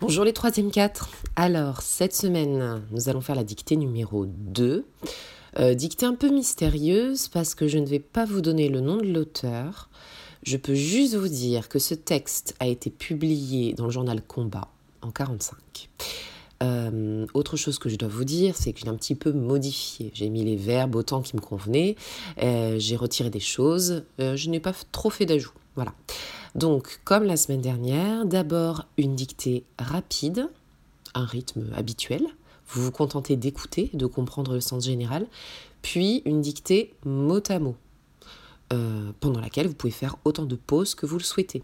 Bonjour les troisième quatre. Alors, cette semaine, nous allons faire la dictée numéro 2. Euh, dictée un peu mystérieuse parce que je ne vais pas vous donner le nom de l'auteur. Je peux juste vous dire que ce texte a été publié dans le journal Combat en 45. Euh, autre chose que je dois vous dire, c'est que j'ai un petit peu modifié. J'ai mis les verbes autant qui me convenaient. Euh, j'ai retiré des choses. je n'ai pas trop fait d'ajout. Voilà. Donc, comme la semaine dernière, d'abord une dictée rapide, un rythme habituel. Vous vous contentez d'écouter, de comprendre le sens général, puis une dictée mot à mot, euh, pendant laquelle vous pouvez faire autant de pauses que vous le souhaitez.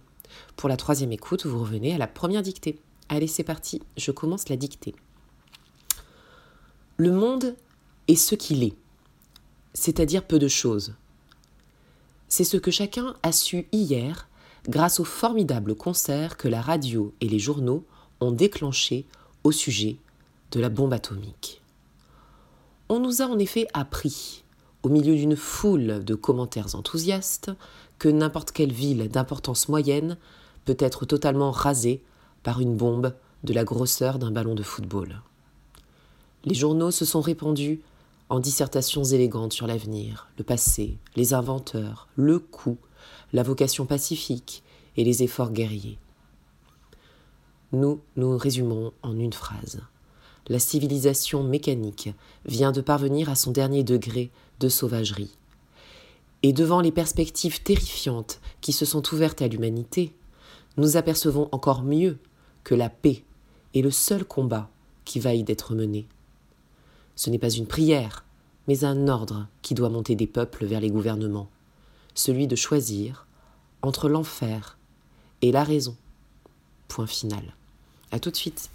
Pour la troisième écoute, vous revenez à la première dictée. Allez, c'est parti, je commence la dictée. Le monde est ce qu'il est, c'est-à-dire peu de choses. C'est ce que chacun a su hier grâce au formidable concert que la radio et les journaux ont déclenché au sujet de la bombe atomique. On nous a en effet appris, au milieu d'une foule de commentaires enthousiastes, que n'importe quelle ville d'importance moyenne peut être totalement rasée par une bombe de la grosseur d'un ballon de football. Les journaux se sont répandus en dissertations élégantes sur l'avenir, le passé, les inventeurs, le coût, la vocation pacifique et les efforts guerriers. Nous nous résumons en une phrase. La civilisation mécanique vient de parvenir à son dernier degré de sauvagerie. Et devant les perspectives terrifiantes qui se sont ouvertes à l'humanité, nous apercevons encore mieux que la paix est le seul combat qui vaille d'être mené. Ce n'est pas une prière, mais un ordre qui doit monter des peuples vers les gouvernements, celui de choisir entre l'enfer et la raison. Point final. À tout de suite.